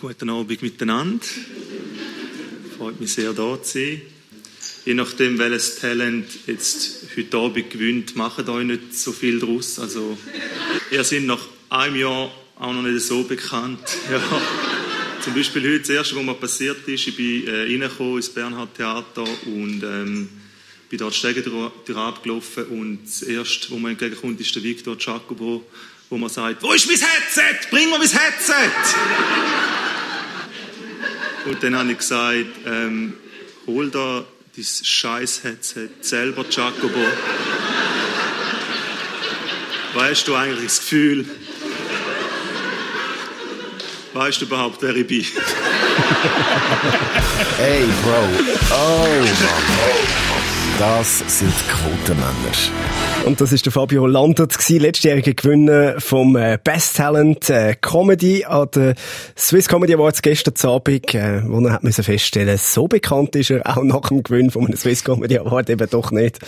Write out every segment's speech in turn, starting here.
Guten Abend miteinander. Freut mich sehr, da zu sein. Je nachdem, welches Talent jetzt heute Abend gewinnt, macht euch nicht so viel draus. Also, ihr seid nach einem Jahr auch noch nicht so bekannt. Ja. Zum Beispiel heute, das erste, was mir passiert ist, ich bin äh, reingekommen ins Bernhard Theater und ähm, bin dort Stegentor abgelaufen und das erste, was mir entgegenkommt, ist der Victor Giacobo, wo man sagt, wo ist mein Headset? Bring mir mein Headset! Und dann habe ich gesagt, ähm, hol da dein scheiß Headset selber, Giacobo. weißt du eigentlich das Gefühl, weißt du überhaupt, wer ich bin? hey, Bro. Oh, Mann. Das sind Quotenmänner. Und das ist der Fabio Landert, letztjähriger Gewinner vom äh, Best Talent äh, Comedy an der Swiss Comedy Awards gestern Abend, äh, wo er hat müssen feststellen, so bekannt ist er auch nach dem Gewinn von einem Swiss Comedy Award eben doch nicht.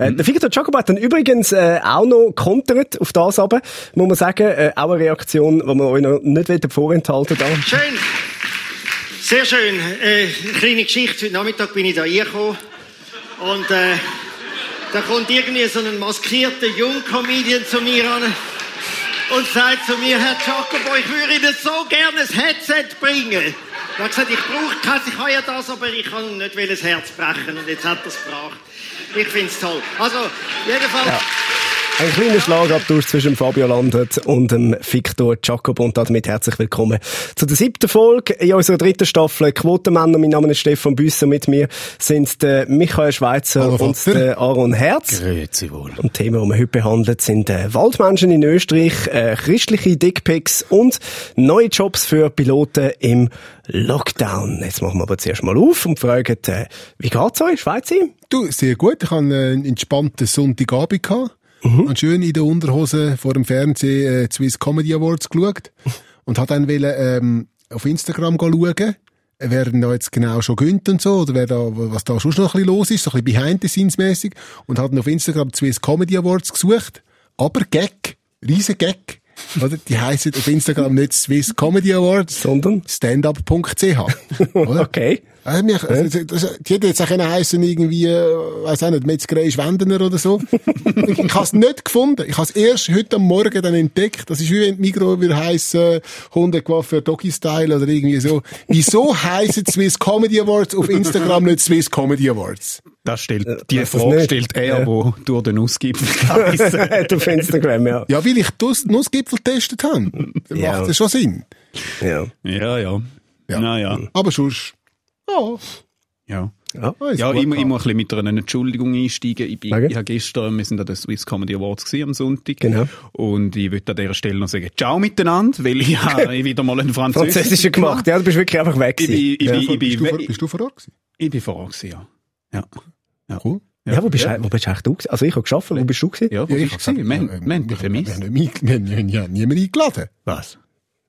Äh, mhm. Der Victor Jacob hat dann übrigens äh, auch noch kontert auf das aber, muss man sagen, äh, auch eine Reaktion, die man euch noch nicht vorenthalten darf. Schön. Sehr schön. Äh, kleine Geschichte. Heute Nachmittag bin ich da reingekommen und äh, da kommt irgendwie so ein maskierter Jungcomedian zu mir an und sagt zu mir, Herr Jacobo, ich würde Ihnen so gerne ein Headset bringen. Er hat gesagt, ich brauche keins, ich habe ja das, aber ich kann nicht das Herz brechen. Und jetzt hat er es gebracht. Ich finde es toll. Also, jedenfalls... Ja. Ein kleiner Schlagabtausch zwischen Fabio Landert und dem Victor Jacob und damit herzlich willkommen zu der siebten Folge in unserer dritten Staffel Quotenmänner. Mein Name ist Stefan Büsser. Mit mir sind der Michael Schweizer Hallo, und der Aaron Herz. Grüezi wohl. Und Themen, die wir heute behandelt, sind äh, Waldmenschen in Österreich, äh, christliche Dickpics und neue Jobs für Piloten im Lockdown. Jetzt machen wir aber zuerst mal auf und fragen, äh, wie geht's euch, Schweizer? Du, sehr gut. Ich hatte einen entspannten Sonntagabend. Gehabt. Mhm. Und schön in der Unterhose vor dem Fernsehen äh, Swiss Comedy Awards geschaut. und hat dann wollen, ähm, auf Instagram schauen, wer da jetzt genau schon gönnt und so, oder wer da, was da schon noch ein bisschen los ist, so ein bisschen behind the scenes mäßig. Und hat dann auf Instagram Swiss Comedy Awards gesucht. Aber Gag, riesen Gag. Oder? Die heißen auf Instagram nicht Swiss Comedy Awards, sondern standup.ch. okay. Also, mich, also, das, die hätte jetzt auch heißen irgendwie, äh, weiß auch nicht, Metzgerei Schwendener oder so. ich ich habe es nicht gefunden. Ich habe es erst heute am Morgen dann entdeckt. Das ist wie wenn Migro würde heißen, Hundequaffer Doggy Style oder irgendwie so. Wieso heißen Swiss Comedy Awards auf Instagram nicht Swiss Comedy Awards? Das stellt, äh, die Frage stellt er, ja. wo durch den Nussgipfel auf Instagram, ja. Ja, weil ich das Nussgipfel getestet habe. Ja. Macht das schon Sinn. Ja. Ja, ja. ja. Na, ja. Aber sonst, ja. Ja. Ja, ja ich, muss, ich muss ein bisschen mit einer Entschuldigung einsteigen. Ich, bin, ich habe gestern, wir sind an den Swiss Comedy Awards gewesen, am Sonntag. Genau. Und ich würde an dieser Stelle noch sagen, ciao miteinander, weil ich habe wieder mal einen Französischen, Französischen gemacht. Ja, du bist wirklich einfach weg gewesen. Ich, ich, ja. ich, bist, du vor, bist du vor Ort gewesen? Ich bin vor Ort gewesen, ja. Ja. ja. Cool. Ja, ja, wo bist, ja. wo bist du eigentlich du Also ich habe geschafft, wo bist du gewesen? Ja, wo ja, ich war. Wir, wir, wir haben dich vermisst. Wir haben ja niemand eingeladen. Was?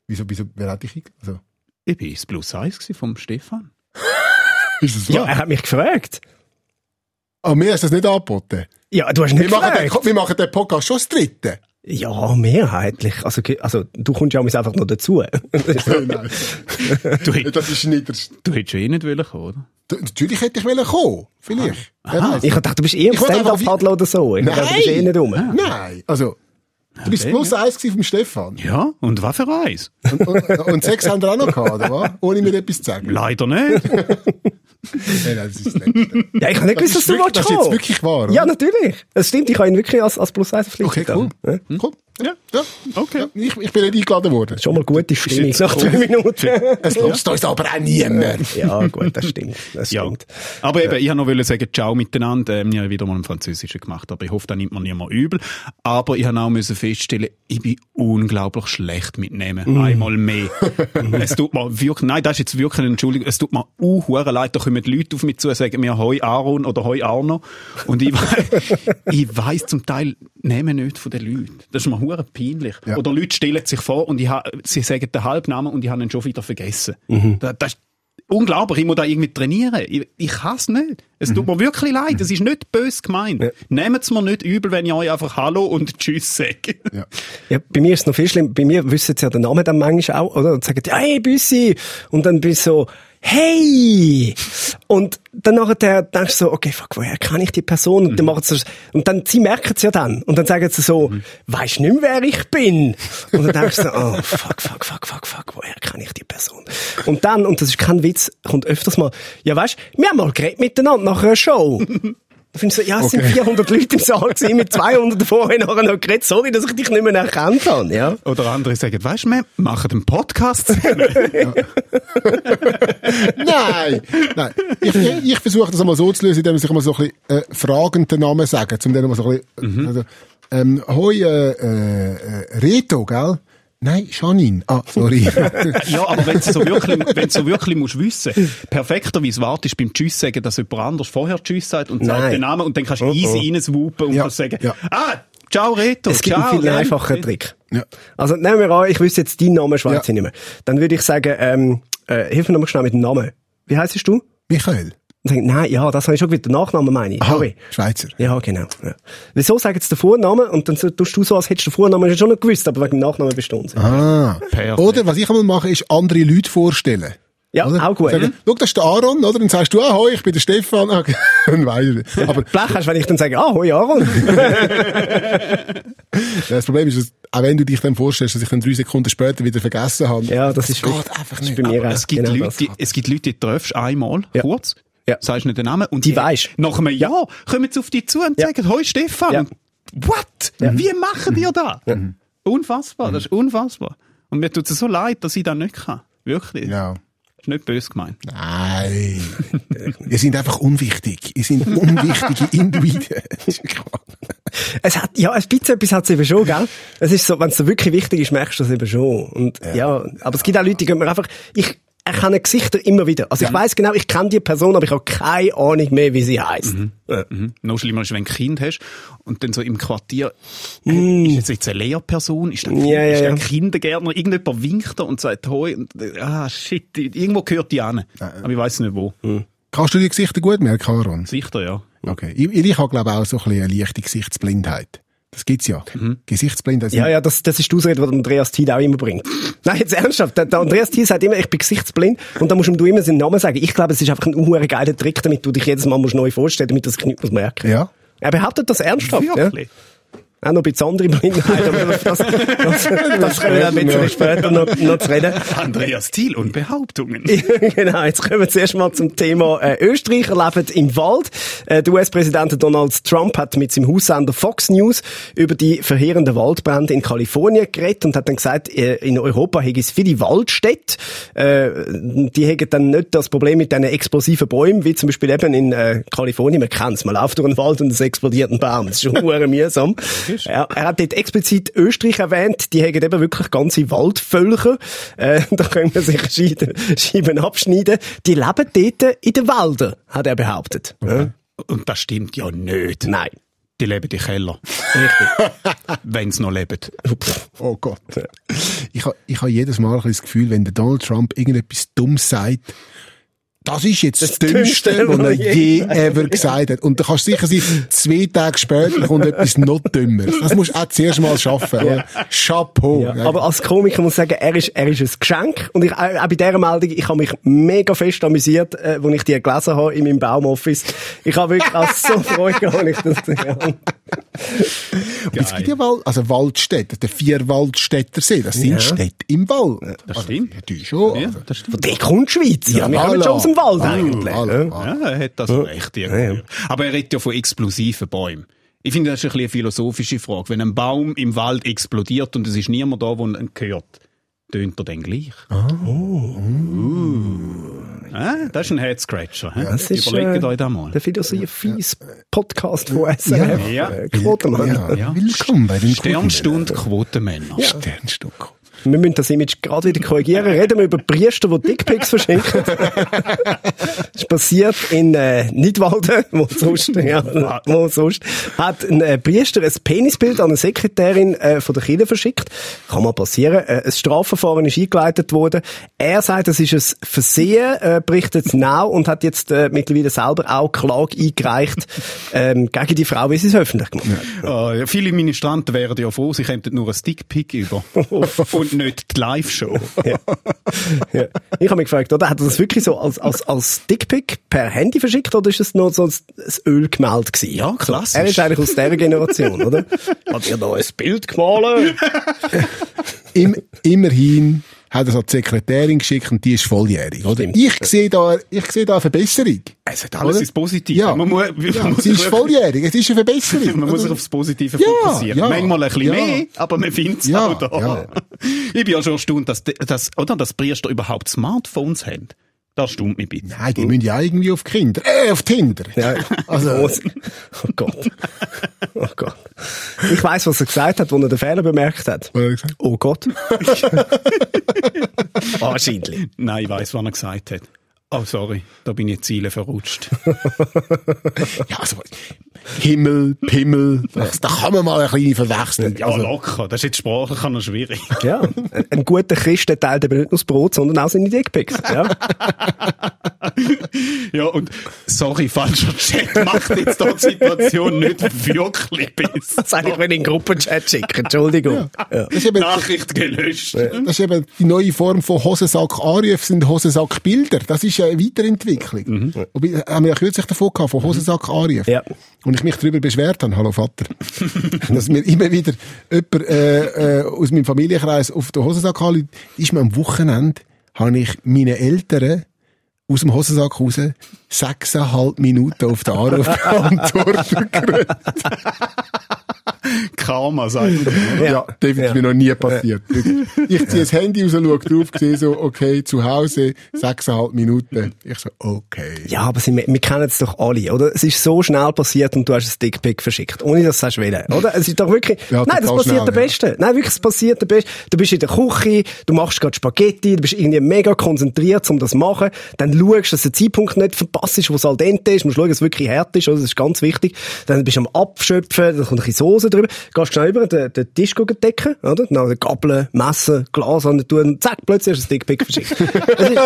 Wieso, wieso, wer hat dich eingeladen? Also. Ich bin das Plus 1 vom Stefan. Ist das wahr? Ja, er hat mich gefragt. Aber mir hast das nicht angeboten. Ja, du hast nicht wir gefragt. Machen den, wir machen den Podcast schon das dritte. Ja, mehrheitlich. Also, also du kommst ja einfach noch dazu. Nein. Du, das ist nicht das. Du hättest schon eh nicht wollen kommen, oder? Du, natürlich hätte ich wollen kommen. Vielleicht. Aha. Ich dachte, du bist eh im Stand-Up-Paddler oder so. Ich Nein. Dachte, du bist eh nicht rum. Nein. Also, Du bist okay, plus ja. eins vom Stefan. Ja, und was für eins? Und, und, und sechs haben wir auch noch gehabt, oder? Ohne mir etwas zu sagen. Leider nicht. Nein, das ist das Letzte. Ja, ich habe nicht gewusst, dass du wirklich, Das ist jetzt wirklich wahr, oder? Ja, natürlich. Das stimmt, ich habe ihn wirklich als, als plus eins verpflichtet. Okay, cool. Ja. Hm? cool. Ja, ja, okay. Ja, ich, ich bin nicht eingeladen worden. Schon mal gute Stimmung nach drei Minuten. es lässt uns aber auch niemand. ja, gut, das stimmt. Das ja. stimmt. Aber eben, ich wollte noch sagen, ciao miteinander. Ähm, ich habe wieder mal einen Französischen gemacht, aber ich hoffe, da nimmt man niemand übel. Aber ich habe auch müssen feststellen, ich bin unglaublich schlecht mit Namen. Mm. Einmal mehr. es tut mir wirklich, nein, das ist jetzt wirklich eine Entschuldigung, es tut mir uh, leid, da kommen Leute auf mich zu und sagen mir Hoi Aaron oder Hoi Arno. Und ich, ich weiss zum Teil Namen nicht von den Leuten. Das ist mir hure peinlich. Ja. Oder Leute stellen sich vor und ich ha, sie sagen den Halbnamen und ich habe ihn schon wieder vergessen. Mhm. Das, das, unglaublich, ich muss da irgendwie trainieren. Ich, ich kann es nicht. Es tut mir wirklich leid, es ist nicht bös gemeint. Ja. Nehmt es mir nicht übel, wenn ich euch einfach Hallo und Tschüss sage. Ja, bei mir ist es noch viel schlimmer. Bei mir wissen sie ja den Namen dann manchmal auch, oder? Und sagen, hey, Büssi! Und dann bin ich so, hey! Und dann nachher denkst du so, okay, fuck, woher kann ich die Person? Und dann machen sie, und dann, sie merken es ja dann. Und dann sagen sie so, weisst nicht mehr, wer ich bin? Und dann denkst du so, oh, fuck, fuck, fuck, fuck, fuck, woher kann ich die Person? Und dann, und das ist kein Witz, kommt öfters mal, ja, weißt, wir haben mal geredet miteinander nach einer Show. Da finde ich so, ja, es sind 400 Leute im Saal gewesen, mit 200 davon haben nachher noch geredet. Sorry, dass ich dich nicht mehr erkannt habe, ja. Oder andere sagen, weißt du, wir machen einen Podcast. Nein! Nein. Ich, ich, versuche das einmal so zu lösen, indem ich mal so ein bisschen äh, fragenden Namen sage, zum denen mal so ein bisschen, also, ähm, hoi, äh, äh, äh, Reto, gell? Nein, Janine. Ah, sorry. ja, aber wenn du so wirklich, wenn so wirklich musst wissen, perfekterweise wartest beim Tschüss sagen, dass jemand anders vorher Tschüss sagt und sagt Nein. den Namen und dann kannst du easy reinswoopen und Ja, kannst sagen, ja. ah, ciao Reto, Es gibt ciao. einen viel ja. einfacheren Trick. Ja. Also, nehmen wir an, ich wüsste jetzt deinen Namen, Schweiz Ja. ich nicht mehr. Dann würde ich sagen, ähm, äh, hilf mir nochmal schnell mit dem Namen. Wie heisst du? Michael. Nein, ja, das habe ich schon wieder den Nachnamen, meine ich. Aha. Schweizer. Ja, genau. Ja. Wieso sagen sie den Vornamen und dann tust du so, als hättest du den Vornamen schon noch gewusst, aber wegen dem Nachnamen bist du unsicher. Ah. Perfekt. Oder, was ich einmal mache, ist andere Leute vorstellen. Ja, Oder? auch gut. Sagen, Schau, das ist der Aaron, oder? Dann sagst du, ah, hoi, ich bin der Stefan. Ah, Dann weisst du. Aber Blech hast, wenn ich dann sage, ah, hoi Aaron. das Problem ist, dass, auch wenn du dich dann vorstellst, dass ich dann drei Sekunden später wieder vergessen habe. ja, das ist geht einfach das nicht. bei mir es gibt, genau Leute, das. es gibt Leute, die triffst einmal, Ja. kurz, Ja. sagst nicht den Namen und Die weisst. Nach einem Jahr kommen sie auf dich zu und Ja. sagen, hoi Stefan. Ja. What? Wie machen wir das? Unfassbar, das ist unfassbar. Und mir tut es so leid, dass ich das nicht kann. Wirklich. Ja. Ist nicht böse gemeint. Nein. Ihr sind einfach unwichtig. Ihr sind unwichtige Individuen. Es hat, ja, ein bisschen etwas hat es eben schon, gell? Es ist so, wenn es so wirklich wichtig ist, merkst du das eben schon. Und, ja. aber es gibt auch Leute, die gehen mir einfach, ich erkenne Gesichter immer wieder. Also ich weiss genau, ich kenne die Person, aber ich habe keine Ahnung mehr, wie sie heisst. Ja. Mhm. Noch schlimmer ist, wenn du ein Kind hast und dann so im Quartier, äh, ist das jetzt eine Lehrperson, ist das ein, Mm. Ja, ja, ist das ja. ein Kindergärtner, irgendjemand winkt da und sagt Hoi, und, äh, ah shit, irgendwo gehört die an. Aber ich weiß nicht wo. Mm. Kannst du die Gesichter gut merken, Aaron? Sicher, ja. Okay. Ich, ich habe, glaube ich, auch so ein bisschen eine leichte Gesichtsblindheit. Das gibt's ja. Gesichtsblindheit. Ja, ja, das, das ist die Ausrede, die Andreas Tied auch immer bringt. Nein, jetzt ernsthaft. Der, der Andreas Tied sagt immer, ich bin gesichtsblind und dann musst ihm du immer seinen Namen sagen. Ich glaube, es ist einfach ein unhuere geiler Trick, damit du dich jedes Mal musst neu vorstellen damit das nichts merken Ja. Er behauptet das ernsthaft, ja? Auch noch ein bisschen andere Blindheit, aber das, das, das, das können wir dann ein bisschen später noch, noch zu reden. Andreas Thiel und Behauptungen. genau, jetzt kommen wir zuerst mal zum Thema äh, Österreicher leben im Wald. Äh, der US-Präsident Donald Trump hat mit seinem Haussender Fox News über die verheerenden Waldbrände in Kalifornien geredet und hat dann gesagt, äh, in Europa hätte es viele Waldstädte. Äh, die hätten dann nicht das Problem mit diesen explosiven Bäumen, wie zum Beispiel eben in äh, Kalifornien. Man kennt es, man läuft durch einen Wald und es explodiert ein Baum. Das ist schon mühsam. Ja, er hat dort explizit Österreich erwähnt, die haben eben wirklich ganze Waldvölker. Äh, da können wir sich Scheiben, Scheiben abschneiden. Die leben dort in den Wäldern, hat er behauptet. Ja. Und das stimmt ja nicht. Nein. Die leben im Keller. Richtig. Wenn sie noch leben. Oh Gott. Ich habe ich ha jedes Mal ein bisschen das Gefühl, wenn der Donald Trump irgendetwas Dummes sagt, das ist jetzt das, Das Dümmste, Dümmste, was er je ever gesagt hat. Und da kannst du sicher sein, zwei Tage später kommt etwas noch Dümmeres. Das musst du auch zuerst mal schaffen. oder? Chapeau. Ja, aber als Komiker muss ich sagen, er ist, er ist ein Geschenk. Und ich, auch auch bei dieser Meldung, ich habe mich mega fest amüsiert, äh, als ich die gelesen habe in meinem Baumoffice. Ich habe wirklich auch so Freude gehabt, als ich das gesehen habe. Aber es gibt ja Wald, also Waldstädte, der Vierwaldstättersee, das sind Ja. Städte im Wald. Das stimmt. Ja, die schon. Ja, also. das stimmt. Von der kommt die Schweiz. Ja, wir kommen schon aus dem Wald Voilà, eigentlich. voilà, ja. Ja, er hat das recht irgendwie. Aber er redet ja von explosiven Bäumen. Ich finde, das ist ein bisschen eine philosophische Frage. Wenn ein Baum im Wald explodiert und es ist niemand da, der ihn hört, tönt er dann gleich? Oh. Ah, das ist ein Head-Scratcher. hä? Das ist, Überlegt äh, euch das mal. Der Philosophie-Podcast von SRF. Ja. Äh, Quotenmann. Ja, Ja. Willkommen bei den Sternstund Quotenmänner. Sternstund. Wir müssen das Image gerade wieder korrigieren. Reden wir über Priester, die Dickpics verschenken. das ist passiert in äh, Nidwalden, wo sonst, ja, wo sonst hat ein äh, Priester ein Penisbild an eine Sekretärin äh, von der Kirche verschickt. Kann mal passieren. Äh, ein Strafverfahren ist eingeleitet worden. Er sagt, das ist ein Versehen, äh, berichtet Now und hat jetzt äh, mittlerweile selber auch Klage eingereicht ähm, gegen die Frau, wie sie es öffentlich gemacht hat. Ja, viele Ministranten wären ja froh, sie kämen nur ein Stickpick über. und nicht die Live-Show. ja. ja. Ich habe mich gefragt, oder? Hat er das wirklich so als, als, als Dickpick per Handy verschickt oder ist es nur so ein, ein Ölgemälde gewesen? Ja, klassisch. Er ist eigentlich aus dieser Generation, oder? Hat er da ein Bild gemalt? Im, immerhin hat es an die Sekretärin geschickt und die ist volljährig, oder? Ich sehe da, ich sehe da eine Verbesserung. Es hat alles ist positiv. Ja. Man muss, Ja, man muss sie ist volljährig, es ist eine Verbesserung. Man muss sich aufs Positive Ja, fokussieren. ja, Manchmal ein bisschen mehr, aber man findet es Ja, auch da. Ich bin ja schon erstaunt, dass, dass, oder, dass Priester überhaupt Smartphones haben. Das stimmt mich bisschen. Nein, die müssen ja irgendwie auf Kinder, äh, auf Tinder. Ja, also, oh Gott. Oh Gott. Ich weiss, was er gesagt hat, als er den Fehler bemerkt hat. Was hat er gesagt? Oh Gott. Wahrscheinlich. Nein, ich weiss, was er gesagt hat. Oh, sorry, da bin ich Ziele verrutscht. Ja, also, Himmel, Pimmel, das, da kann man mal eine kleine verwechseln. Ja, Also, locker. Das ist jetzt sprachlich noch schwierig. Ja, ein, ein guter Christ der teilt eben nicht nur das Brot, sondern auch seine Dickpics. Ja. Ja, und sorry, falscher Chat macht jetzt da die Situation nicht wirklich besser. Das eigentlich, wenn ich in den Gruppenchat schicke. Entschuldigung. Ja. das, ist eben, Nachricht gelöscht. das ist eben die neue Form von Hosensack Anrufe sind Hosensack Bilder. Das ist ja eine Weiterentwicklung. Wobei, haben wir ja kürzlich davon gehabt, von Hosensack Anrufe. Ja. Und ich mich darüber beschwert habe, hallo Vater, dass mir immer wieder jemand äh, äh, aus meinem Familienkreis auf den Hosensack anruft, ist mir am Wochenende, habe ich meine Eltern aus dem Hosensack raus sechseinhalb Minuten auf den Anruf beantwortet. Karma, sagt man. Ja, definitiv mir noch nie passiert. Ich ziehe das Handy raus, schaue drauf, sehe so, okay, zu Hause, sechseinhalb Minuten. Ich so, okay. Ja, aber sie, wir kennen es doch alle, oder? Es ist so schnell passiert und du hast ein Dickpick verschickt, ohne dass du es wollen, oder? Es ist doch wirklich, Ja, nein, das passiert schnell, der ja. Beste. Nein, wirklich, es passiert der Beste. Du bist in der Küche, du machst gerade Spaghetti, du bist irgendwie mega konzentriert, um das zu machen, dann schaust, dass der Zeitpunkt nicht verpasst ist, wo es al dente ist, musst schauen, dass es wirklich hart ist, oder? Das ist ganz wichtig. Dann bist du am Abschöpfen, dann kommt ein bisschen Soße drüber, gehst schnell über den, den Tisch decken, oder? Dann Gabeln, Messer, Glas an der tun, zack, plötzlich hast du ein Dickpick verschickt. Es ist-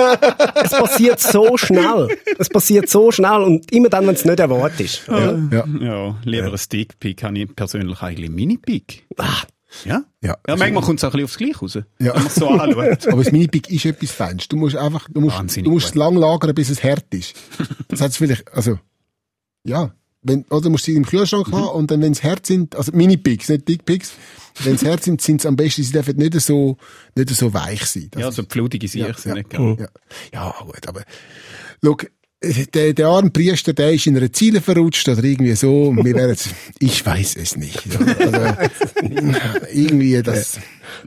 es passiert so schnell. Es passiert so schnell und immer dann, wenn es nicht erwartet ist. Ja, ja. Ja, lieber ein Stickpick, habe ich persönlich eigentlich einen Mini-Pick. Ah, Ja? Ja. Ja, manchmal kommt es auch ein bisschen aufs Gleiche raus. Ja. Wenn man es so anschaut. Aber das Mini-Pick ist etwas Feins. Du musst einfach, du musst, Wahnsinnig du musst es lang lagern, bis es hart ist. Das hat's vielleicht, also, ja. Wenn, oder musst du sie im Kühlschrank Mhm. haben und dann, wenn es hart sind, also Mini-Picks, nicht Dick-Picks, wenn es hart sind, sind es am besten, sie dürfen nicht so, nicht so weich sein. Das Ja, so pfludige Sicher ja, sind ja, nicht gern. ja. ja, gut, aber, schau, der, der arme Priester, der ist in einer Ziele verrutscht oder irgendwie so. Wir jetzt, ich weiß es nicht. Also, irgendwie das.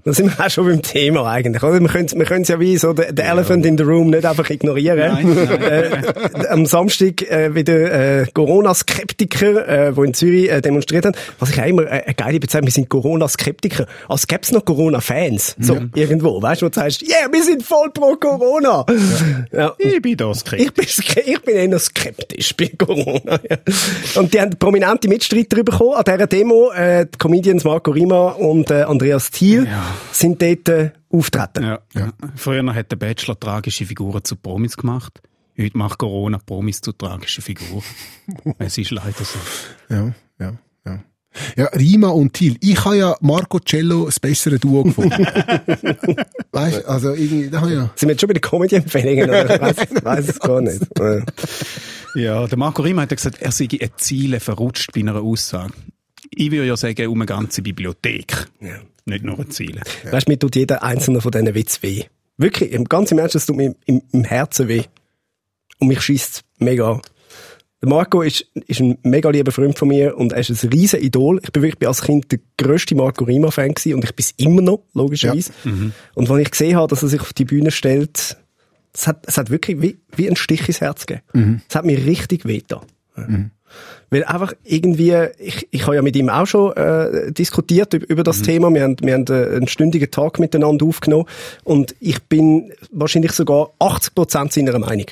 Da sind wir auch schon beim Thema eigentlich, oder? Wir können wir können's ja wie so den den Elephant in the Room nicht einfach ignorieren. Nein, nein. Äh, am Samstag äh, wieder äh, Corona-Skeptiker, äh, wo in Zürich äh, demonstriert haben. Was ich auch immer äh, eine geile Bezeichnung, wir sind Corona-Skeptiker. Als gäbe es noch Corona-Fans. So, irgendwo, weißt du, wo du sagst, yeah, wir sind voll pro Corona. Ja. Ich bin da skeptisch. Ich bin, ich bin eher skeptisch bei Corona. Ja. Und die haben prominente Mitstreiter bekommen an dieser Demo. Äh, die Comedians Marco Rima und äh, Andreas Thiel sind dort äh, auftreten. Ja. Früher hat der Bachelor tragische Figuren zu Promis gemacht. Heute macht Corona Promis zu tragischen Figuren. es ist leider so. Ja, ja, ja. Ja, Rima und Thiel. Ich habe ja Marco Cello das bessere Duo gefunden. weißt du, also irgendwie, da habe ich ja. Sind wir jetzt schon bei den Comedy-Empfehlungen? oder? Ich weiss, weiss es gar nicht. Ja, der Marco Rima hat ja gesagt, er sei ein Ziele verrutscht bei einer Aussage. Ich würde ja sagen, um eine ganze Bibliothek. Nicht nur ein Ziele. Weißt du, mir tut jeder einzelne von diesen Witz weh. Wirklich, im ganzen Ernst, das tut mir im, im Herzen weh. Und mich schießt mega an. Der Marco ist, ist ein mega lieber Freund von mir und er ist ein riesen Idol. Ich bin wirklich als Kind der grösste Marco Rima-Fan und ich bin es immer noch, logischerweise. Und wenn ich gesehen habe, dass er sich auf die Bühne stellt, es hat, es hat wirklich wie, wie ein Stich ins Herz gegeben. Es hat mir richtig wehgetan. Weil einfach irgendwie, ich, ich habe ja mit ihm auch schon äh, diskutiert über, über das Mhm. Thema. Wir haben, wir haben äh, einen stündigen Tag miteinander aufgenommen und ich bin wahrscheinlich sogar 80 Prozent seiner Meinung.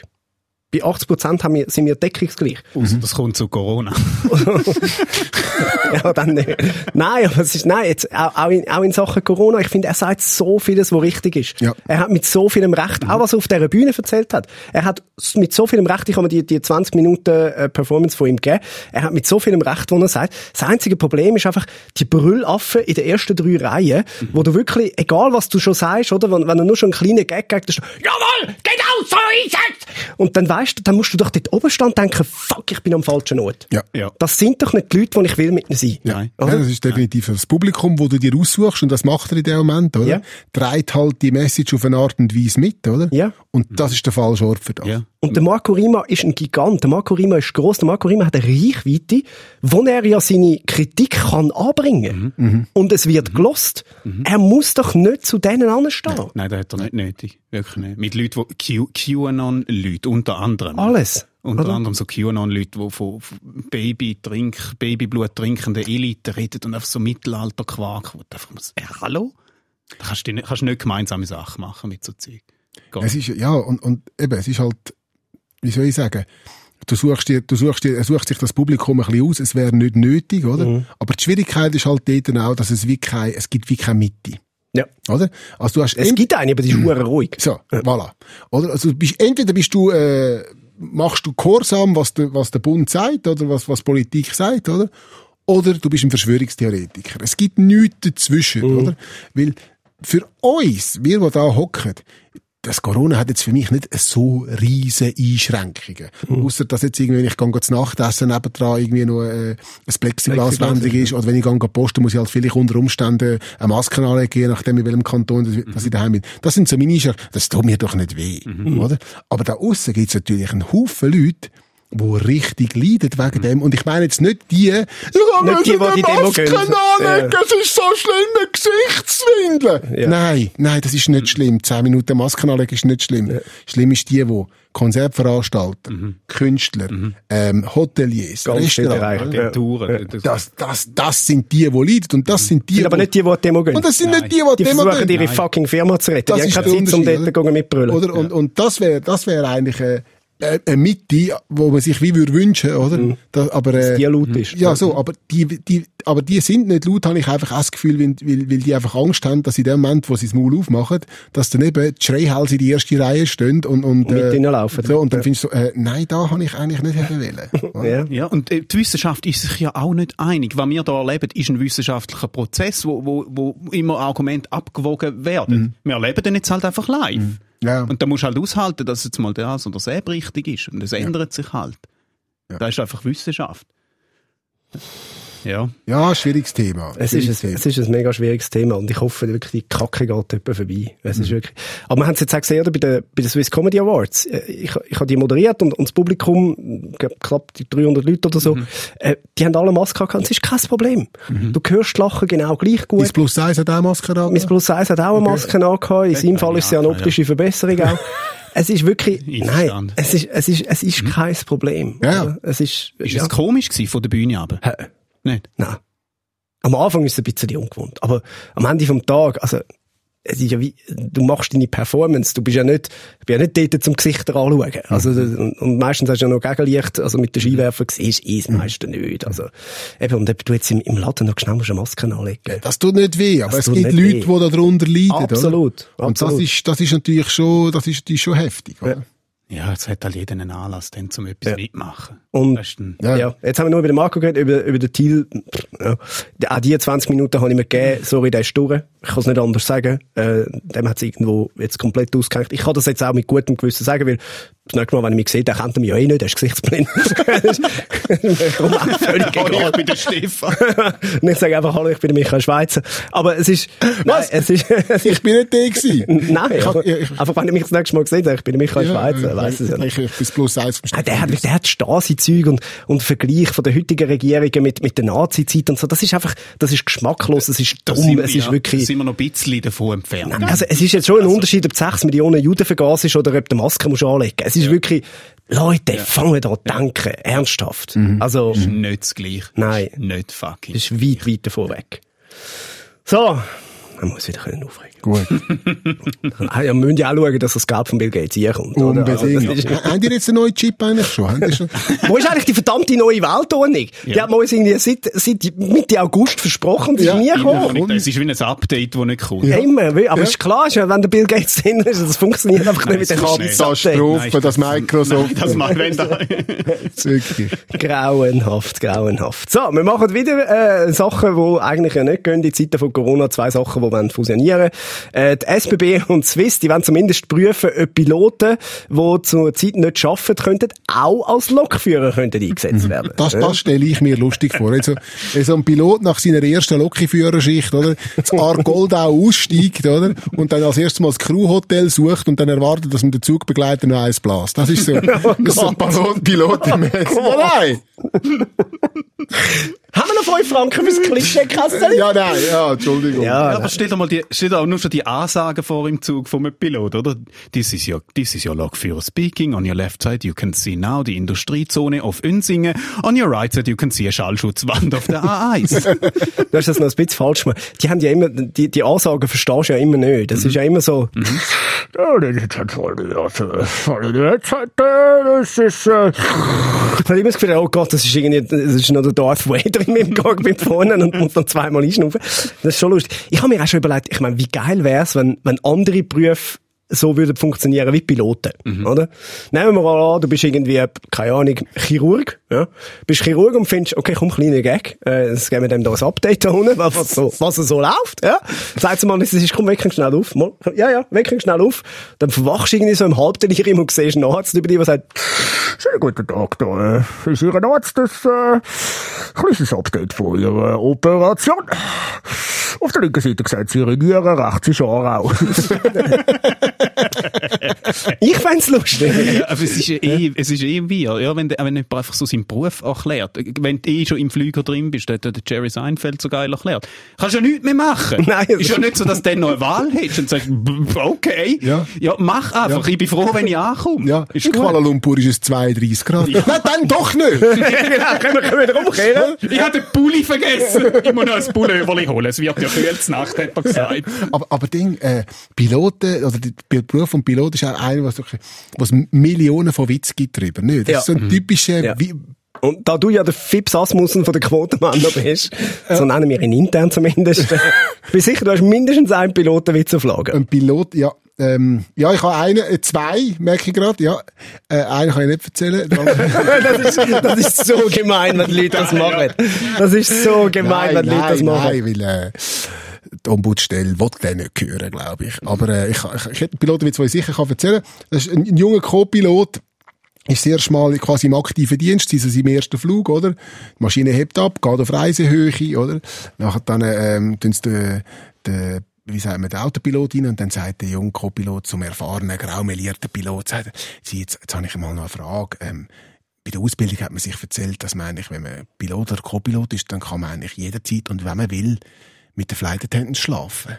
Bei 80 Prozent haben wir, sind wir deckungsgleich. Außer das kommt zu Corona. ja, dann nicht. Nein, aber es ist, nein, jetzt, auch, auch, in, auch in Sachen Corona, ich finde, er sagt so vieles, was richtig ist. Ja. Er hat mit so vielem Recht, auch was er auf dieser Bühne erzählt hat, er hat mit so vielem Recht, ich habe mir die, die 20 Minuten äh, Performance von ihm gegeben, er hat mit so vielem Recht, was er sagt. Das einzige Problem ist einfach die Brüllaffen in den ersten drei Reihen, wo du wirklich, egal was du schon sagst, oder, wenn, wenn er nur schon einen kleinen Gag dann jawohl, genau so ist es! Und dann weißt du, dann musst du doch dort oben stehen und denken, fuck, ich bin am falschen Ort. Ja. Ja. Das sind doch nicht die Leute, die ich will mit ihnen sein. Nein. Ja, das ist definitiv das Publikum, wo du dir aussuchst, und das macht er in dem Moment, oder? Ja. Trägt halt die Message auf eine Art und Weise mit, oder? Ja. Und das ist der falsche Ort für das. Ja. Und der Marco Rima ist ein Gigant. Der Marco Rima ist gross. Der Marco Rima hat eine Reichweite, wo er ja seine Kritik kann anbringen. Mhm. Und es wird gelost. Er muss doch nicht zu denen anstehen. Nein, das hat er nicht nötig. Wirklich nicht. Mit Leuten, die Q- QAnon-Leute, unter anderem. Alles. Unter Oder? anderem so QAnon-Leute, die von von Baby -Trink, Babyblut trinkenden Eliten reden und einfach so Mittelalter-Quark. äh, hallo? Da kannst du nicht, kannst nicht gemeinsame Sachen machen mit so Zeug. Es ist, ja, und, und eben, es ist halt, wie soll ich sagen, du suchst dir, du suchst dir, er sucht sich das Publikum ein bisschen aus, es wäre nicht nötig, oder? Mhm. Aber die Schwierigkeit ist halt dort auch, dass es wie kein, es gibt wie keine Mitte. Ja. Oder? Also du hast Es gibt eine, aber die ist hure ruhig. So, voilà. Oder? Also bist, entweder bist du, äh, machst du Gehorsam, was der, was der Bund sagt, oder was, was Politik sagt, oder? Oder du bist ein Verschwörungstheoretiker. Es gibt nichts dazwischen, oder? Weil für uns, wir, die da hocken, das Corona hat jetzt für mich nicht so riesen Einschränkungen. Ausser, dass jetzt irgendwie, wenn ich gehe zu Nacht essen, nebendran irgendwie noch äh, ein Plexiglaswändig ist, oder wenn ich gehe posten, muss ich halt vielleicht unter Umständen eine Maske anlegen, je nachdem in welchem Kanton dass, dass ich daheim bin. Das sind so meine Einschränkungen. Das tut mir doch nicht weh, oder? Aber da aussen gibt es natürlich einen Haufen Leute, die richtig leiden wegen dem. Und ich meine jetzt nicht die, ich habe Nicht die, die die Demo Masken gehen. anlegen, Ja. es ist so schlimm, Gesichtswindeln. Ja. Nein, nein, das ist nicht schlimm. Zehn Minuten Masken anlegen ist nicht schlimm. Schlimm ist die, die Konzertveranstalter, Künstler, ähm, Hoteliers, Restaurants. Agenturen. Das, Das, das, das sind die, die leiden. Und das sind die, sind aber wo- nicht die, die Demo gehen. und das sind Nein. nicht die, die die Demo versuchen, gehen. ihre fucking Firma zu retten. Das die haben keine Zeit, um dort zu mitbrüllen. Oder? Und, und das wäre das wäre eigentlich eine, eine Mitte, wo man sich wie würde wünschen, oder? Da, aber, äh, die laut ist. Ja, so, aber die, die, aber die sind nicht laut, habe ich einfach auch das Gefühl, weil, weil, weil die einfach Angst haben, dass in dem Moment, wo sie das Maul aufmachen, dass dann eben die Schreihälse in die erste Reihe stehen und, und, mit äh, laufen. so, und dann findest du so, äh, nein, da habe ich eigentlich nicht wollen. Ja. Ja, und äh, die Wissenschaft ist sich ja auch nicht einig. Was wir hier erleben, ist ein wissenschaftlicher Prozess, wo, wo, wo immer Argumente abgewogen werden. Wir erleben den jetzt halt einfach live. Ja. Und da musst du halt aushalten, dass jetzt mal das oder das richtig ist. Und es ändert sich halt. Das ist einfach Wissenschaft. Ja. Ja, schwieriges Thema. Es Schwieriges ist, ein, es ist ein mega schwieriges Thema und ich hoffe wirklich, die Kacke geht etwa vorbei. Es Mhm. ist wirklich, aber wir haben es jetzt auch gesehen, oder, bei den, bei den Swiss Comedy Awards. Äh, Ich, ich habe die moderiert und, und das Publikum, knapp die 300 Leute oder Mhm. so, äh, die haben alle Maske gehabt. Es ist kein Problem. Du hörst Lachen genau gleich gut. Miss Plus 1 hat auch Maske an. Miss Plus 1 hat auch eine Maske angehabt. In seinem Fall ist es ja eine optische Verbesserung auch. Es ist wirklich, nein, es ist, es ist, es ist kein Problem. Mhm. Ja. Es ist, Ist ja. es komisch gewesen von der Bühne aber? Nicht? Nein. Am Anfang ist es ein bisschen ungewohnt. Aber am Ende vom Tag, also, es ist ja wie, du machst deine Performance, du bist ja nicht, du bist ja nicht dort zum Gesichter anschauen. Also, das- und, und meistens hast du ja noch Gegenlicht, also mit den Scheinwerfer siehst du eh das meiste nicht. Also, eben, und du jetzt im, im Laden noch schnell musst eine Maske anlegen Das tut nicht weh, aber Das es gibt Leute, weh. die darunter leiden. Absolut, Oder? Und das absolut. ist, das ist natürlich schon, das ist natürlich schon heftig. Oder? Ja, jetzt hat halt jeder einen Anlass, dann zum etwas Ja. mitmachen. Und- dann, Ja. Ja. jetzt haben wir nur über den Marco geredet, über, über den Thiel. Ja. Die- Auch die 20 Minuten habe ich mir gegeben. Sorry, der ist durch. Ich kann es nicht anders sagen. Äh, dem hat es irgendwo jetzt komplett ausgehängt. Ich kann das jetzt auch mit gutem Gewissen sagen, weil das nächste Mal, wenn ich mich sehe, der kennt er mich ja eh nicht, der ist gesichtsblind. Darum auch völlig egal. ich bin der Stefan. Ich sage einfach, hallo, ich bin der Michael Schweizer. Aber es ist, nein, es ist, es Ich bin nicht der gewesen. Nein, Ich hab- ich- einfach wenn ich mich das nächste Mal gesehen habe, ich bin der Michael Schweizer, weiss es ja ich, ich, ich bin plus eins vom Ah, Der hat, der hat Stasi-Zeug und, und Vergleich von der heutigen Regierungen mit, mit der Nazi-Zeit und so. Das ist einfach, das ist geschmacklos, es ist dumm, sind es ist ja, wirklich, da sind wir noch ein bisschen davon entfernt. also es ist jetzt schon ein Unterschied, ob du 6 Millionen Juden vergasen ist oder ob du Maske musst anlegen. Es ist wirklich, Leute, fangen da an denken. Ernsthaft. Also, Ist nicht das Gleiche. Nein. Ist Nicht fucking. ist weit, weit davon weg. So. Man muss wieder können aufregen. Gut. Ah, ja, wir müssen ja auch schauen, dass das Geld von Bill Gates hier kommt. oder? Also, Unbedingt. ist- Haben die jetzt einen neuen Chip eigentlich schon? Haben schon? Wo ist eigentlich die verdammte neue Weltordnung? Die hat man uns irgendwie seit, seit Mitte August versprochen, die ist Ja, nie ja. gekommen. Es ist wie ein Update, das nicht kommt. Ja. Immer, aber Ja. ist klar, ist ja, wenn der Bill Gates drin ist, das funktioniert einfach Nein, nicht mit dem ist Kabel. Katastrophe, das Microsoft. Nein, das mal, wenn da. Wirklich. Grauenhaft, grauenhaft. So, wir machen wieder äh, Sachen, die eigentlich ja nicht gehen, in Zeiten von Corona, zwei Sachen, die wollen fusionieren äh, Die SBB und Swiss, die wollen zumindest prüfen, ob Piloten, die zur Zeit nicht arbeiten könnten, auch als Lokführer könnten eingesetzt werden. Das, das stelle ich mir lustig vor. Also, so ein Pilot nach seiner ersten Lokführerschicht, oder, zu Argoldau aussteigt, oder, und dann als erstes mal das Crewhotel sucht und dann erwartet, dass man den Zugbegleiter noch eins blast. Das ist so, das ist so ein Pilot, Pilotenmäßig. Oh nein! Haben wir noch 5 Franken fürs Klischee-Kasten? Ja, nein, ja, Entschuldigung. Ja, Ja, aber stell dir mal die, dir auch nur schon die Ansagen vor im Zug vom Pilot, oder? This is your, this is your Lokführer speaking. On your left side you can see now die Industriezone auf Unsingen. On your right side you can see a Schallschutzwand auf der A1. Du hast das noch ein bisschen falsch gemacht. Die haben ja immer, die, die Ansagen verstehst du ja immer nicht. Das ist ja immer so, äh, das ist, äh, ich habe immer das Gefühl, oh Gott, das ist irgendwie, das ist noch der Darth Vader in meinem Cockpit vorne und muss dann zweimal einschnaufen. Das ist schon lustig. Ich habe mir auch schon überlegt, ich meine, wie geil wär's, wenn, wenn andere Berufe so würden funktionieren wie Piloten, oder? Nehmen wir mal an, du bist irgendwie, keine Ahnung, Chirurg, ja? Bist Chirurg und findest, okay, komm, kleiner Gag, äh, jetzt geben wir dem da ein Update da unten, was, was so, was so läuft, ja? Sagst du mal, es ist, komm, weck ihn schnell auf, mal, ja, ja, weck ihn schnell auf, dann verwachst du irgendwie so im Halbdelirium und siehst einen Arzt über dich, der sagt, guten Tag, da, äh, ist Ihr Arzt, das, äh, kleines Update von Ihrer Operation. Auf der linken Seite sieht Sie Ihre Niere, rechts ist Aarau. ich fänd's lustig. Ja, aber es ist ja eh, es ist eh wir, ja, wenn, wenn jemand einfach so seinen Beruf erklärt. Wenn du eh schon im Flüger drin bist, der, der Jerry Seinfeld so geil erklärt. Kannst ja nichts mehr machen. Nein, ist ja nicht so, dass du dann noch eine Wahl hättest und sagst, okay, Ja. ja mach einfach, ich bin froh, wenn ich ankomme. Ja, ist in gut. Kuala Lumpur ist es 32 Grad. Nein, dann doch nicht! genau, können wir, können wir wieder umkehren? Ich habe den Pulli vergessen. Ich muss noch ein Pullover holen. Es wird ja kühl zur Nacht, hat er gesagt. Aber, aber Ding, äh, Piloten, oder der Beruf vom Pilot ist auch einer, was, wirklich- was Millionen von Witz gibt drüber, nicht? Das Ja. ist so ein typischer, Ja. wie, Und da du ja der Fips Asmussen von der Quotenmänner bist, so nennen wir ihn intern zumindest, bin sicher, du hast mindestens einen Pilotenwitz auf Lager. ein Pilot, ja, ähm, ja, ich habe einen, äh, zwei, merke ich gerade, ja. Äh, einen kann ich nicht erzählen. das, ist, das ist so gemein, wenn die Leute das machen. Das ist so gemein, wenn die Leute das machen. Nein, weil, äh, die Ombudsstelle will den nicht hören, glaube ich. Aber äh, ich, ich, ich hätte Pilotenwitz, den ich sicher kann erzählen kann. Das ist ein, ein junger Co-Pilot, ist das erste Mal quasi im aktiven Dienst, also seinem ersten Flug, oder? Die Maschine hebt ab, geht auf Reisehöhe, oder? Nachher dann, ähm, tun sie den, den, wie sagt man, den Autopilot rein und dann sagt der junge Co-Pilot zum erfahrenen, graumelierten Pilot, sagt, Sie, jetzt, jetzt habe ich mal noch eine Frage, ähm, bei der Ausbildung hat man sich erzählt, dass man eigentlich, wenn man Pilot oder Co-Pilot ist, dann kann man eigentlich jederzeit und wenn man will, mit der Flight Attendant schlafen.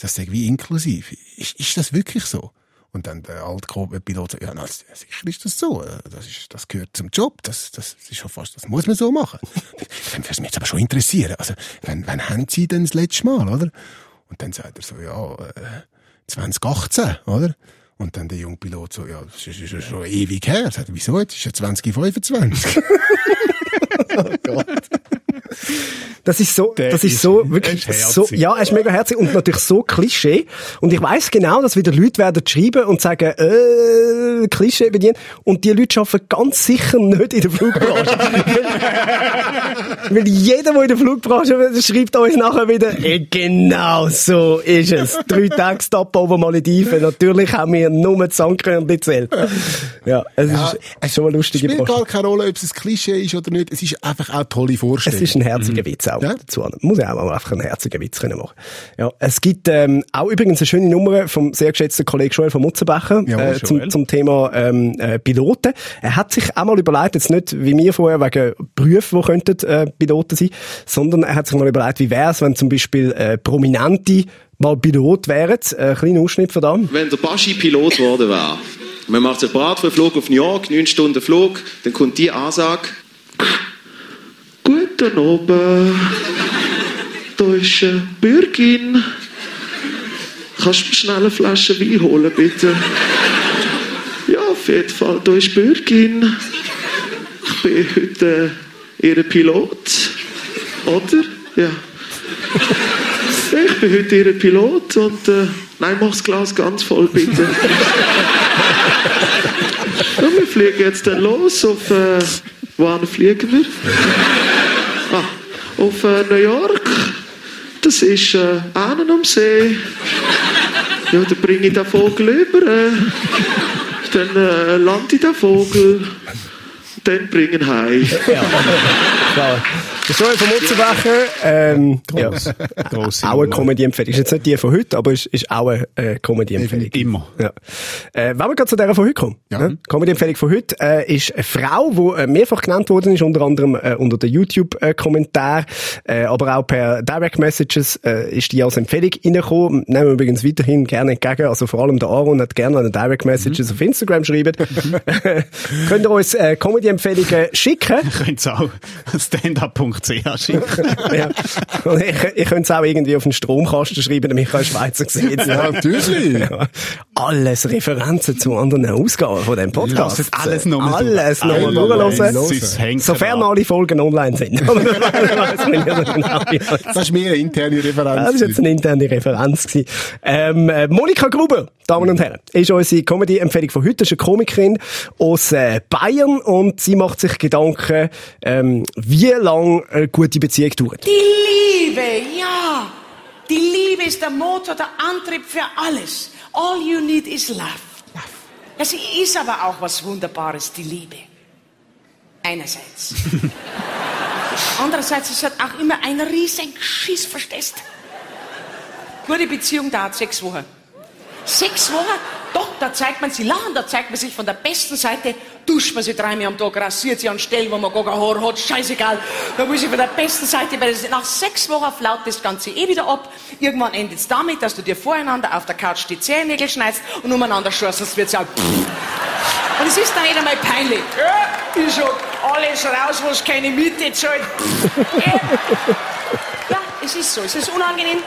Das ist wie inklusiv. Ist, ist das wirklich so? Und dann der alte Co-Pilot sagt, ja, na, sicher ist das so. Das, ist, das gehört zum Job. Das, das ist schon fast, das muss man so machen. Dann würde es mich jetzt aber schon interessieren. Also, wann, wann haben Sie denn das letzte Mal, oder? Und dann sagt er so, ja, äh, 2018, oder? Und dann der junge Pilot so, ja, das ist, ist schon ewig her. Er sagt, wieso? Jetzt ist ja 2025. Das ist so, Der das ist, ist- so, wirklich ist so, ja, er ist mega herzig und natürlich so Klischee. Und ich weiss genau, dass wieder Leute werden schreiben und sagen, äh, Klischee bedienen. Und die Leute arbeiten ganz sicher nicht in der Flugbranche. Weil jeder, der in der Flugbranche arbeitet, schreibt uns nachher wieder, äh, genau so ist es. Drei Tage Stopover Malediven. Natürlich haben wir nur die Sandkörnchen gezählt. Ja, es Ja, ist schon eine lustige spielt Branche. gar keine Rolle, ob es ein Klischee ist oder nicht. Es ist einfach auch eine tolle Vorstellung. Ein herziger Witz auch Ja. dazu. Muss ja auch mal einfach einen herzigen Witz können machen. Ja, es gibt ähm, auch übrigens eine schöne Nummer vom sehr geschätzten Kollegen Joel von Mutzenbecher Jawohl, äh, zum, zum Thema ähm, äh, Piloten. Er hat sich auch mal überlegt, jetzt nicht wie wir vorher wegen Berufen, die könnten äh, Piloten sein, sondern er hat sich mal überlegt, wie wäre es, wenn zum Beispiel äh, Prominente mal Pilot wären. Äh, kleiner Ausschnitt von da. Wenn der Baschi Pilot geworden wäre, Man macht sich bereit für einen Flug auf New York, 9 Stunden Flug, dann kommt die Ansage. Guten Abend. Da ist äh, Bürgin. Kannst du mir schnell eine Flasche Wein holen, bitte? Ja, auf jeden Fall. Da ist Bürgin. Ich bin heute äh, Ihr Pilot. Oder? Ja. Ich bin heute Ihr Pilot und äh, nein, mach das Glas ganz voll, bitte. ja, wir fliegen jetzt dann los auf, äh, wohin fliegen wir? Auf äh, New York. Das ist äh, Ahnen am See. Ja, dann bringe ich den Vogel über. Äh, dann äh, lande ich den Vogel. Dann bringen heim. Klar. Der Joel vom Mutzenbecher, ähm, ja, auch eine. Comedy-Empfehlung. Ist jetzt nicht die von heute, aber ist, ist auch eine äh, Comedy-Empfehlung. Immer. Ja. Äh, wenn wir gerade zu der von heute kommen. Ja. Ne? Comedy-Empfehlung von heute äh, ist eine Frau, die äh, mehrfach genannt worden ist, unter anderem äh, unter den YouTube-Kommentaren, äh, aber auch per Direct Messages äh, ist die als Empfehlung reingekommen. Nehmen wir übrigens weiterhin gerne entgegen. Also vor allem der Aaron hat gerne eine Direct Messages auf Instagram schreiben. Könnt ihr uns äh, Comedy-Empfehlungen schicken? Könnt ihr auch stand-up.ch schicken. ja. Und ich, ich könnte es auch irgendwie auf den Stromkasten schreiben, der Michael Schweizer sieht. Ja, natürlich. Ja. Alles Referenzen zu anderen Ausgaben von dem Podcast. Lasst alles nochmal Alles nochmal durchhören. Sofern alle Folgen online sind. Genau, das- ist mehr eine interne Referenz. das war jetzt eine interne Referenz. Gewesen. Ähm, äh, Monika Gruber, Damen und Herren, ist unsere Comedy-Empfehlung von heute. Das ist eine Komikerin aus äh, Bayern und sie macht sich Gedanken, ähm, wie lang eine gute Beziehung dauert. Die Liebe, ja. Die Liebe ist der Motor, der Antrieb für alles. All you need is love. Ja, sie ist aber auch was Wunderbares, die Liebe. Einerseits. Andererseits ist es auch immer ein riesen Schiss, verstehst? Gute Beziehung dauert sechs Wochen. Sechs Wochen? Doch, da zeigt man sie lachen, da zeigt man sich von der besten Seite, duscht man sie dreimal am Tag, rasiert sie an Stellen, wo man gar kein Haar hat, scheißegal. Da muss ich von der besten Seite, weil nach sechs Wochen flaut das Ganze eh wieder ab. Irgendwann endet es damit, dass du dir voreinander auf der Couch die Zehennägel schneidest und umeinander schaust, sonst wird es auch und es ist dann nicht einmal peinlich. Ja, ist schon alles raus, was keine Miete zahlt. ja, es ist so. Es ist unangenehm,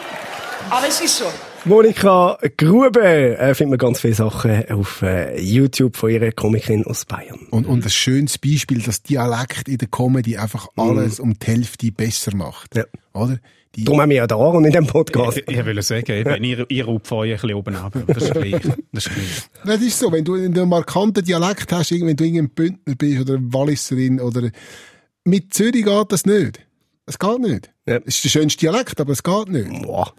aber es ist so. Monika Grube äh, findet man ganz viele Sachen auf äh, YouTube von ihrer Komikerin aus Bayern. Und, und ein schönes Beispiel, dass Dialekt in der Comedy einfach alles um die Hälfte besser macht. Ja. Oder? Die, Darum haben wir ja den Aaron in diesem Podcast. Ich, ich will sagen, eben, ihr, ihr rupft euch ein bisschen oben ab. Das ist gleich. Das ist gleich. das ist so, wenn du einen markanten Dialekt hast, wenn du irgendein Bündner bist oder eine Walliserin oder mit Zürich geht das nicht. Es geht nicht. Ja. Es ist der schönste Dialekt, aber es geht nicht. Boah.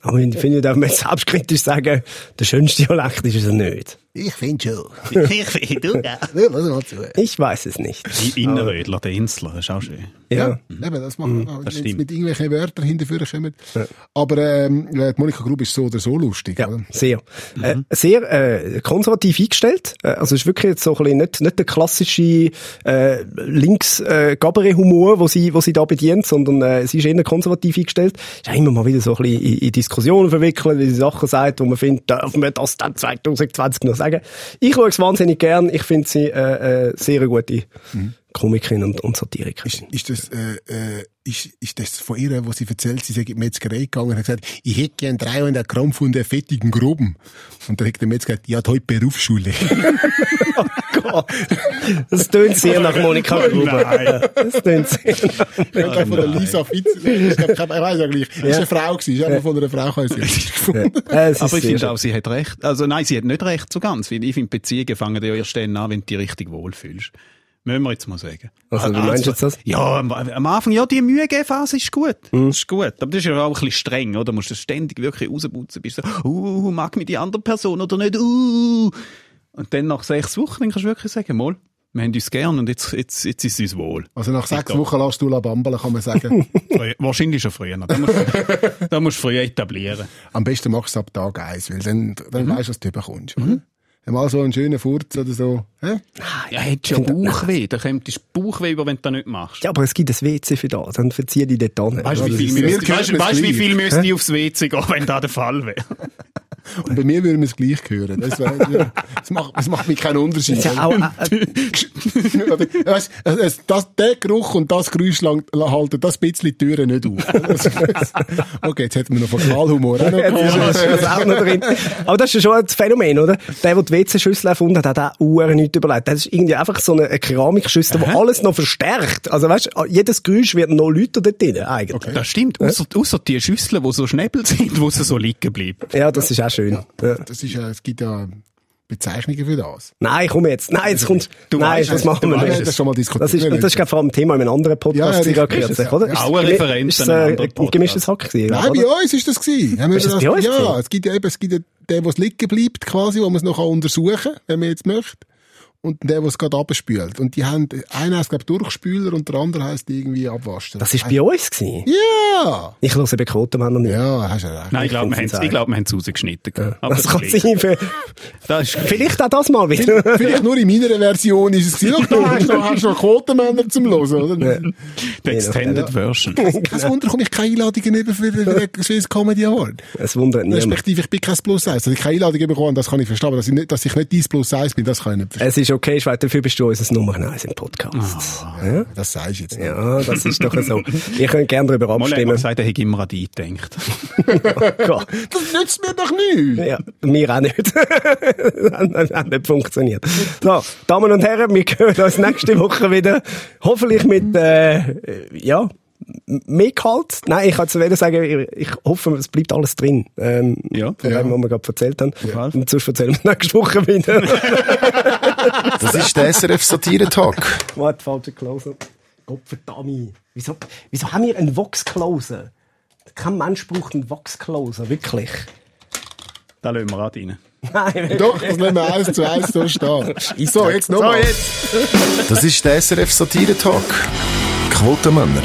Aber ich finde, darf man selbstkritisch sagen, der schönste Dialekt ist es nicht. Ich finde schon. Ich finde, du, Ja, lass mal zu. Ich weiß es nicht. Die Innerrödler, der Insler, das ist auch schön. Ja. Eben, das machen wir, wenn das stimmt. mit irgendwelchen Wörtern hinterführen kommen. Aber ähm, die Monika Grub ist so oder so lustig. Ja, Oder? sehr. Äh, sehr äh, konservativ eingestellt. Äh, also es ist wirklich jetzt so ein bisschen nicht, nicht der klassische äh, links äh, humor wo sie, wo sie da bedient, sondern äh, sie ist eher konservativ eingestellt. Ist auch immer mal wieder so ein bisschen in, in Diskussionen verwickelt, wie sie Sachen sagt, wo man findet, dürfen wir das dann 2020 noch sagen. Ich schaue es wahnsinnig gern. Ich finde sie äh, äh, sehr gute Komikerin und, und Satirikerin. Ist, ist das, äh, äh, ist, ist das von ihr, wo sie erzählt, sie sei in die Metzgerei gegangen und hat gesagt, ich hätte gern 300 Gramm von der fettigen Groben. Und dann hat der Metzger gesagt, ja, heute Berufsschule. Das tönt sehr nach Monika Gruber. Ja, Das tönt sehr nach Ich glaube, von der Lisa Fitz, ich, glaub, ich weiß ja gleich. Das war eine Frau, gewesen. ich habe von einer Frau kann ich richtig gefunden. Äh, ist Aber ich finde auch, sie hat recht. Also nein, sie hat nicht recht so ganz. Weil ich finde, Beziehungen fangen ja erst dann an, wenn du dich richtig wohlfühlst. Müssen wir jetzt mal sagen. Also, wie meinst du jetzt das? Ja, am, am Anfang, ja, die Mühe-Phase ist gut. Das ist gut. Aber das ist ja auch ein bisschen streng, oder? Du musst das ständig wirklich rausputzen. Bist so, uh, mag mich die andere Person oder nicht, uh. Und dann nach sechs Wochen, dann kannst du wirklich sagen, mal, wir haben uns gern und jetzt, jetzt, jetzt ist es uns wohl. Also nach sechs. Wochen lässt du La Bambala, kann man sagen. Wahrscheinlich schon früher. Da musst, du- da musst du früher etablieren. Am besten machst du es ab Tag eins, weil dann, dann weißt du, was du bekommst. Oder? Mal so einen schönen Furz oder so. Hä? Ja, hättest ja Bauchweh. Da kommt das Bauchweh über, wenn du das nicht machst. Ja, aber es gibt ein WC für das, dann verzieh dich dort an. Weißt du, wie viel, Mir müsste, gehört weißt, mir's weißt, wie gleich. viel müsste ich aufs WC gehen, wenn das der Fall wäre? Und bei mir würde man es gleich hören. Das, wär, das, macht, das macht mich keinen Unterschied. Ja, auch, äh, Weißt, es- das, der Geruch und das Geräusch lang, halten das bisschen die Türen nicht auf. okay, jetzt hätten wir noch Fäkalhumor. auch noch Das ist das auch noch drin. Aber das ist schon ein Phänomen, oder? Der, der die WC-Schüssel erfunden hat, hat auch Uhren nicht überlegt. Das ist irgendwie einfach so eine, Keramikschüssel, die alles noch verstärkt. Also weißt, jedes Geräusch wird noch lauter dort drin, eigentlich. Das stimmt. Ausser, ausser die Schüsseln, die so Schnäbel sind, wo sie so liegen bleiben. Ja, das ist auch schön. Ja. Das ist, ja- es gibt ja Bezeichnungen für das. Nein, komm jetzt. Nein, jetzt kommt, Du nein, weißt das machen wir nicht. das schon mal diskutiert. Das ist, das ist glaub, vor allem Thema in einem anderen Podcast, Ja, ja, kürzlich, oder? Auch eine Ist- Referenz ist, äh, ein gemischtes Hack gewesen, Nein, oder? bei uns ist das gewesen. Haben wir Ist das das, bei euch ja, gewesen? es gibt ja eben, es gibt ja den, der liegen bleibt quasi, wo man es noch untersuchen kann, wenn man jetzt möchte. Und der, der es gerade abspült. Und die haben, einer heißt, glaube Durchspüler und der andere heißt irgendwie Abwaschen. Das ist bei uns gewesen. Ja! Ich höre bei Quotenmännern nicht. Ja, hast du recht. Nein, ich glaube, wir haben es ich glaub, wir haben's rausgeschnitten. Aber Das kann sein. Für, Das ist vielleicht auch das mal wieder. Vielleicht nur in meiner Version ist es gewesen. Doch, da hast du hast noch Quotenmänner zum Hören, oder? die Extended Version. Kein Wunder, komme ich keine Einladungen über für den Swiss Comedy Award. Es wundert niemand. Respektive, ich bin kein Plus 1. Dass ich keine Einladung bekommen das kann ich verstehen. Aber dass ich nicht, dass ich nicht dein Plus 1 bin, das kann ich nicht verstehen. Es ist okay, Schweiz, dafür bist du unser Nummer 1 im Podcast. Ja? Das sagst du jetzt nicht. ja, das ist doch so. Ihr könnt gerne darüber Mal abstimmen. gesagt, er hätte immer an dich gedacht. Gott. Das nützt mir doch nichts. Ja, mir auch nicht. das hat nicht funktioniert. So, Damen und Herren, wir hören uns nächste Woche wieder. Hoffentlich mit, äh, ja, mehr Gehalt. Nein, ich kann zu sagen, ich- hoffe, es bleibt alles drin. Ähm, Ja. Von dem, was wir gerade erzählt haben. Ja. Und sonst erzählen wir nächste Woche wieder. Das ist der SRF Satire-Talk. Warte, falsche Closer. Gottverdammt. Wieso, wieso haben wir einen Vox-Closer? Kein Mensch braucht einen Vox-Closer, wirklich. Da lassen wir rein. Nein, Doch, das lassen wir eins zu eins so stehen. So, jetzt So, nochmal. jetzt. Das ist der SRF Satire-Talk. Quotenmänner.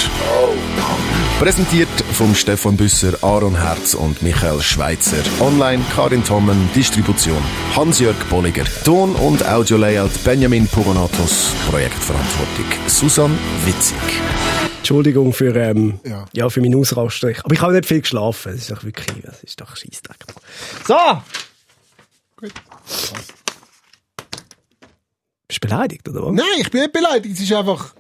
Präsentiert vom Stefan Büsser, Aaron Herz und Michael Schweitzer. Online Karin Tommen, Distribution Hans-Jörg Bolliger. Ton- und Audio-Layout Benjamin Pogonatos. Projektverantwortung Susan Witzig. Entschuldigung für, ähm, Ja. ja. für meinen Ausraster. Aber ich habe nicht viel geschlafen. Das ist doch wirklich, das ist doch Scheissdreck. So! Gut. Bist du beleidigt, oder was? Nein, ich bin nicht beleidigt. Es ist einfach...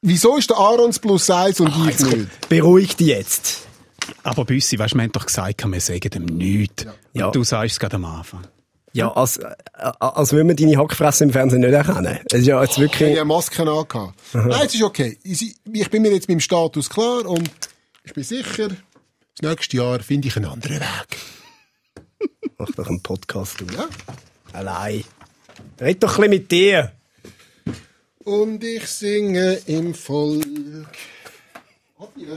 Wieso ist der Aarons plus 1 und ich nicht? Beruhig dich jetzt. Aber Büssi, weißt du, wir haben doch gesagt, wir sagen dem nichts. Ja. Und du sagst es gerade am Anfang. Ja, als, äh, als würden wir deine Hackfresse im Fernsehen nicht erkennen. Es ist ja jetzt Ich habe wirklich, ja Masken angehabt. Nein, es ist okay. Ich, ich bin mir jetzt mit dem Status klar und ich bin sicher, das nächste Jahr finde ich einen anderen Weg. mach doch einen Podcast, du. Ja? Allein. Red doch ein bisschen mit dir. Und ich singe im Volk. Adieu.